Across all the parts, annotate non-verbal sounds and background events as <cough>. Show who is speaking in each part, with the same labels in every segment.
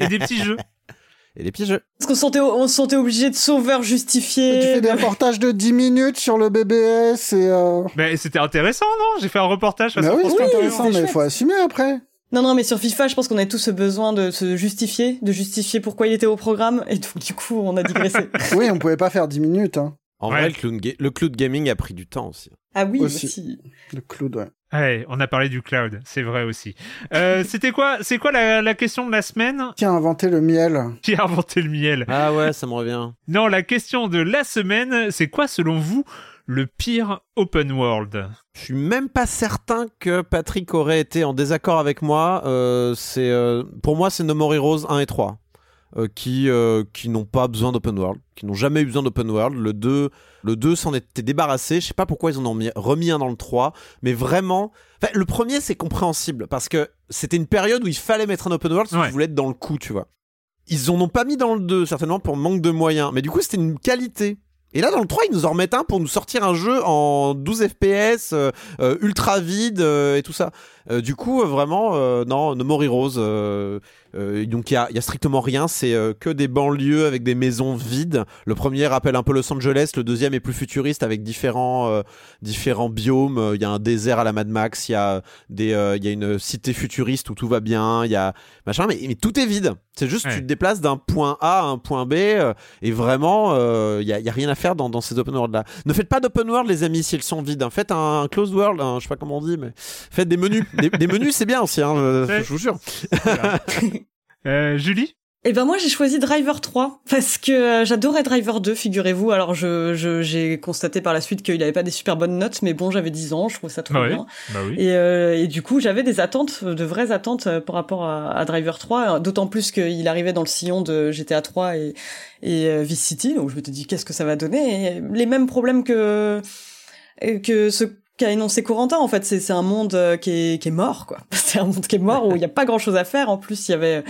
Speaker 1: Et des petits jeux.
Speaker 2: Et des petits jeux.
Speaker 3: Parce qu'on se sentait, on se sentait obligé de sauveur justifié.
Speaker 4: Tu fais des reportages de 10 minutes sur le BBS et... Euh...
Speaker 1: Mais c'était intéressant, non? J'ai fait un reportage.
Speaker 4: Bah oui,
Speaker 1: France
Speaker 4: c'est
Speaker 1: Culture.
Speaker 4: intéressant, mais il faut assumer après.
Speaker 3: Non, non, mais sur FIFA, je pense qu'on a tous ce besoin de se justifier, de justifier pourquoi il était au programme, et donc, du coup, on a digressé.
Speaker 4: oui, on pouvait pas faire 10 minutes. Hein.
Speaker 2: En
Speaker 1: Ouais.
Speaker 2: vrai, le cloud, le cloud gaming a pris du temps aussi.
Speaker 3: Ah oui,
Speaker 4: Aussi.
Speaker 3: aussi.
Speaker 4: Le cloud, ouais.
Speaker 1: Ouais, on a parlé du cloud, c'est vrai aussi. Euh, <laughs> C'était quoi C'est quoi la, la question de la semaine?
Speaker 4: Qui a inventé le miel?
Speaker 1: Qui a inventé le miel?
Speaker 2: Ah ouais, ça me revient.
Speaker 1: Non, la question de la semaine, c'est quoi selon vous le pire open world?
Speaker 2: Je suis même pas certain que Patrick aurait été en désaccord avec moi. Euh, c'est euh, pour moi, c'est No More Heroes 1 et 3 euh, qui euh, qui n'ont pas besoin d'open world, qui n'ont jamais eu besoin d'open world. Le 2 le 2 s'en était débarrassé. Je sais pas pourquoi ils en ont mis- remis un dans le 3, mais vraiment. Enfin, le premier c'est compréhensible parce que c'était une période où il fallait mettre un open world si
Speaker 1: Ouais.
Speaker 2: tu voulais être dans le coup, tu vois. Ils en ont pas mis dans le 2 certainement pour manque de moyens, mais du coup c'était une qualité. Et là, dans le 3, ils nous en remettent un pour nous sortir un jeu en 12 FPS, euh, ultra vide euh, et tout ça. Euh, du coup, vraiment, non, No More Heroes. Euh, donc, il y a, y a strictement rien. C'est euh, que des banlieues avec des maisons vides. Le premier rappelle un peu Los Angeles. Le deuxième est plus futuriste avec différents, euh, différents biomes. Il y a un désert à la Mad Max. Il y a des, euh, il y a une cité futuriste où tout va bien. Il y a machin, mais, mais tout est vide. C'est juste
Speaker 1: Ouais.
Speaker 2: tu te déplaces d'un point A à un point B euh, et vraiment euh, il y, a, y a rien à faire dans, dans ces open world là. Ne faites pas d'open world les amis s'ils sont vides. hein. Faites un, closed world, un- je sais pas comment on dit, mais faites des menus. <laughs> des, des menus c'est bien aussi, hein, je vous jure. <laughs>
Speaker 1: Euh, Julie?
Speaker 3: Et ben moi j'ai choisi Driver 3 parce que euh, j'adorais Driver 2, figurez-vous. Alors je je- j'ai constaté par la suite qu'il avait pas des super bonnes notes, mais bon j'avais 10 ans, je trouvais ça trop
Speaker 1: Bah oui.
Speaker 3: bien.
Speaker 1: Bah oui.
Speaker 3: Et, euh, et du coup j'avais des attentes, de vraies attentes euh, par rapport à, à Driver 3, d'autant plus qu'il arrivait dans le sillon de GTA 3 et, et euh, Vice City, donc je me suis dit qu'est-ce que ça va donner? Et Les mêmes problèmes que que ce qu'a énoncé Corentin en fait c'est c'est un monde euh, qui est qui est mort quoi. <laughs> C'est un monde qui est mort où il y a pas grand chose à faire. En plus il y avait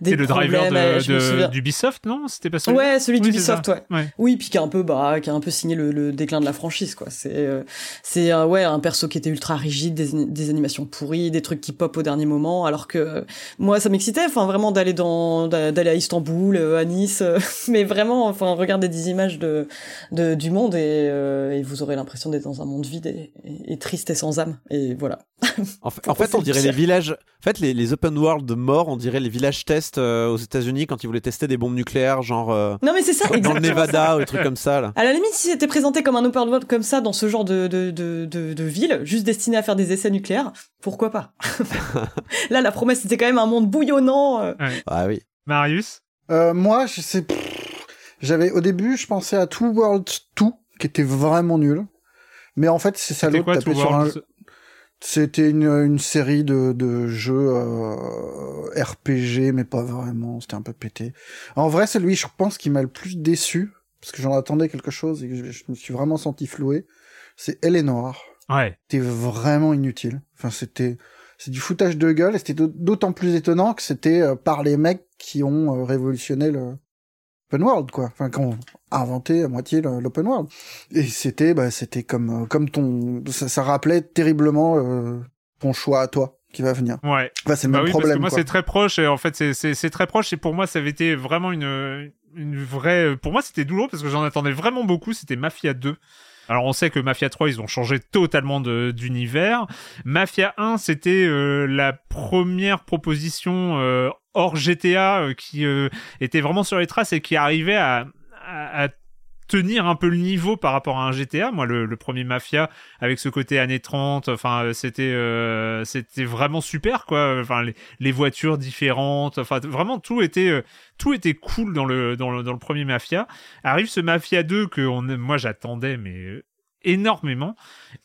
Speaker 3: des
Speaker 1: le driver
Speaker 3: euh,
Speaker 1: de,
Speaker 3: souviens-
Speaker 1: d'Ubisoft, non? C'était pas celui
Speaker 3: Ouais, celui
Speaker 1: Oui,
Speaker 3: d'Ubisoft, ouais. Oui, puis qui a un peu, bah, qui a un peu signé le, le déclin de la franchise, quoi. C'est, euh, c'est, euh, ouais, un perso qui était ultra rigide, des, des animations pourries, des trucs qui pop au dernier moment, alors que euh, moi, ça m'excitait, enfin, vraiment d'aller dans, d'a- d'aller à Istanbul, euh, à Nice, euh, <laughs> mais vraiment, enfin, regardez des images de, de du monde et, euh, et vous aurez l'impression d'être dans un monde vide et, et- et triste et sans âme. Et voilà.
Speaker 2: En, fait- <laughs> en
Speaker 3: Pourquoi
Speaker 2: fait, on dirait les villages. En fait, les, les open world de mort, on dirait les villages tests euh, aux États-Unis quand ils voulaient tester des bombes nucléaires, genre euh,
Speaker 3: Non, mais c'est ça,
Speaker 2: dans le. Nevada ou des trucs comme ça là.
Speaker 3: À la limite, si c'était présenté comme un open world comme ça dans ce genre de, de, de, de, de ville, juste destiné à faire des essais nucléaires, pourquoi pas? <laughs> Là, la promesse, c'était quand même un monde bouillonnant. euh.
Speaker 2: Ah oui.
Speaker 1: Marius?
Speaker 4: Euh, moi, je sais... J'avais... Au début, je pensais à Two World 2, qui était vraiment nul. Mais en fait, c'est de
Speaker 1: quoi
Speaker 4: taper sur un... C'était une, une série de, de jeux euh, RPG, mais pas vraiment. C'était un peu pété. En vrai, c'est lui, je pense, qui m'a le plus déçu, parce que j'en attendais quelque chose et que je, je me suis vraiment senti floué. C'est Eleanor.
Speaker 1: Ouais.
Speaker 4: C'était vraiment inutile. Enfin, c'était c'est du foutage de gueule et c'était d'aut- d'autant plus étonnant que c'était euh, par les mecs qui ont euh, révolutionné le open world quoi. Enfin, qui ont inventé à moitié l'open world. Et c'était bah c'était comme euh, comme ton ça, ça rappelait terriblement euh, ton choix à toi qui va venir.
Speaker 1: Ouais.
Speaker 4: Enfin, c'est le
Speaker 1: Bah
Speaker 4: même
Speaker 1: oui,
Speaker 4: problème
Speaker 1: parce que moi c'est très proche. Et en fait, c'est- très proche. Et pour moi, ça avait été vraiment une une vraie. Pour moi, c'était douloureux parce que j'en attendais vraiment beaucoup. C'était Mafia 2. Alors on sait que Mafia 3 ils ont changé totalement d'univers. Mafia 1 c'était euh, la première proposition euh, hors GTA euh, qui euh, était vraiment sur les traces et qui arrivait à, à, à tenir un peu le niveau par rapport à un GTA. Moi le, le premier Mafia avec ce côté années 30, enfin euh, c'était euh, c'était vraiment super quoi. Enfin les, les voitures différentes, enfin vraiment tout était euh, tout était cool dans le dans le dans le premier Mafia. Arrive ce Mafia 2 que on, moi j'attendais mais énormément.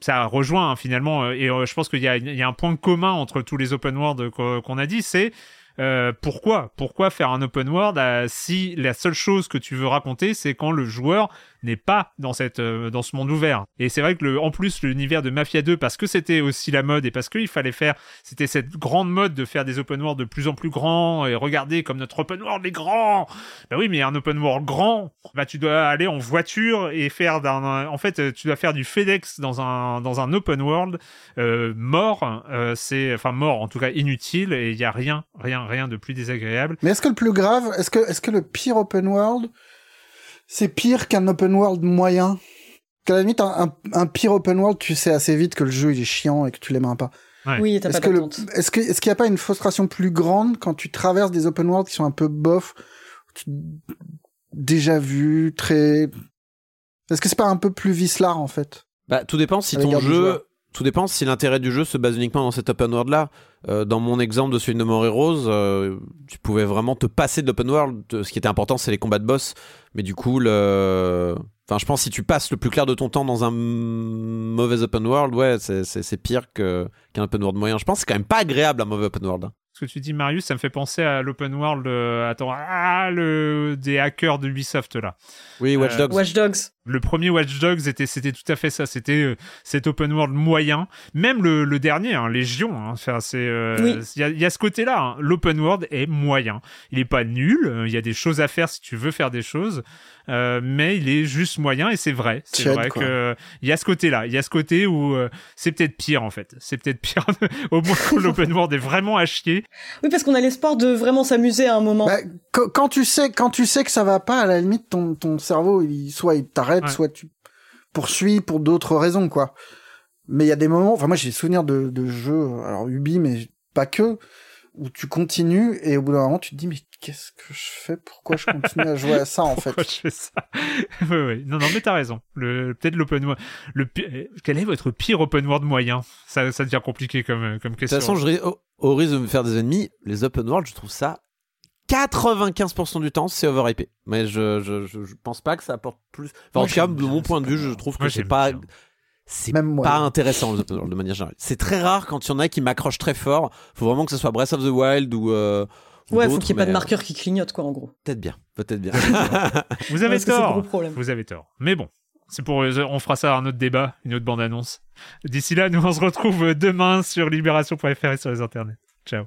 Speaker 1: Ça rejoint hein, finalement et je pense qu'il y a il y a un point commun entre tous les open world qu'on a dit, c'est euh, pourquoi? Pourquoi faire un open world euh, si la seule chose que tu veux raconter, c'est quand le joueur n'est pas dans cette euh, dans ce monde ouvert? Et c'est vrai que le, en plus l'univers de Mafia 2 parce que c'était aussi la mode et parce qu'il fallait faire c'était cette grande mode de faire des open world de plus en plus grands et regarder comme notre open world est grand. Bah oui, mais un open world grand, bah tu dois aller en voiture et faire d'un en fait tu dois faire du FedEx dans un dans un open world euh, mort, euh, c'est enfin mort en tout cas inutile et il y a rien rien rien de plus désagréable.
Speaker 4: Mais est-ce que le plus grave, est-ce que est-ce que le pire open world c'est pire qu'un open world moyen? Qu'à la limite un, un, un pire open world, tu sais assez vite que le jeu il est chiant et que tu l'aimeras pas.
Speaker 1: Ouais.
Speaker 3: Oui, t'as
Speaker 4: Est-ce
Speaker 3: pas
Speaker 4: que le-
Speaker 3: d'attente.
Speaker 4: est-ce que est-ce qu'il n'y a pas une frustration plus grande quand tu traverses des open world qui sont un peu bof, tu- déjà vu, très Est-ce que c'est pas un peu plus vicelard en fait?
Speaker 2: Bah, tout dépend si ton jeu. Tout dépend si l'intérêt du jeu se base uniquement dans cet open world là. Euh, dans mon exemple de celui de More Heroes, euh, tu pouvais vraiment te passer de l'open world. Euh, Ce qui était important, c'est les combats de boss. Mais du coup, le. Enfin, je pense que si tu passes le plus clair de ton temps dans un mauvais open world, ouais, c'est- pire qu'un open world moyen. Je pense que c'est quand même pas agréable un mauvais open world. hein.
Speaker 1: Ce que tu dis Marius, ça me fait penser à l'open world euh, attends, ah, le des hackers de Ubisoft là.
Speaker 2: Oui, Watch
Speaker 1: Euh,
Speaker 2: Dogs.
Speaker 3: Watch Dogs.
Speaker 1: Le premier Watch Dogs était, c'était tout à fait ça. C'était euh, cet open world moyen. Même le, le dernier, hein, Légion. Hein, enfin, c'est, euh,
Speaker 3: Oui.
Speaker 1: il y, a, il y a ce côté-là. hein. L'open world est moyen. Il est pas nul. euh, Il y a des choses à faire si tu veux faire des choses, euh, mais il est juste moyen et c'est vrai. C'est vrai
Speaker 4: quoi.
Speaker 1: que il y a ce côté-là. Il y a ce côté où euh, c'est peut-être pire en fait. C'est peut-être pire. <laughs> Au moins, <laughs> l'open world est vraiment à chier.
Speaker 3: Oui, parce qu'on a l'espoir de vraiment s'amuser à un moment.
Speaker 4: Bah, quand, quand tu sais quand tu sais que ça va pas, à la limite ton ton cerveau il soit il t'arrête,
Speaker 1: Ouais.
Speaker 4: soit tu poursuis pour d'autres raisons quoi. Mais il y a des moments, enfin moi j'ai des souvenirs de, de jeux, alors Ubi mais pas que, où tu continues et au bout d'un moment tu te dis mais qu'est-ce que je fais? Pourquoi je continue à jouer à ça en <laughs> fait?
Speaker 1: Pourquoi je fais ça? <laughs> Ouais, ouais. Non, non, mais t'as raison. Le, peut-être l'open world. Le, euh, quel est votre pire open world moyen? Ça, ça devient compliqué comme, euh, comme
Speaker 2: De toute
Speaker 1: question.
Speaker 2: façon, je, au, au risque de me faire des ennemis, les open world, je trouve ça 95% du temps, c'est overhypé. Mais je, je, je, je pense pas que ça apporte plus. Enfin, en tout cas, de mon point de vue, je trouve que c'est pas.
Speaker 1: bien.
Speaker 2: C'est
Speaker 4: moi.
Speaker 2: pas intéressant de manière générale. C'est très rare quand il y en a qui m'accrochent très fort. Faut vraiment que ce soit Breath of the Wild ou. Euh, ou
Speaker 3: ouais, faut qu'il n'y ait pas de
Speaker 2: mais,
Speaker 3: marqueur qui clignote, quoi, en gros.
Speaker 2: euh, Peut-être bien, peut-être bien. <laughs>
Speaker 1: Vous avez tort.
Speaker 3: gros problème.
Speaker 1: Vous avez tort. Mais bon. C'est pour, euh, on fera ça à un autre débat, une autre bande-annonce. D'ici là, nous on se retrouve demain sur libération.fr et sur les internets. Ciao.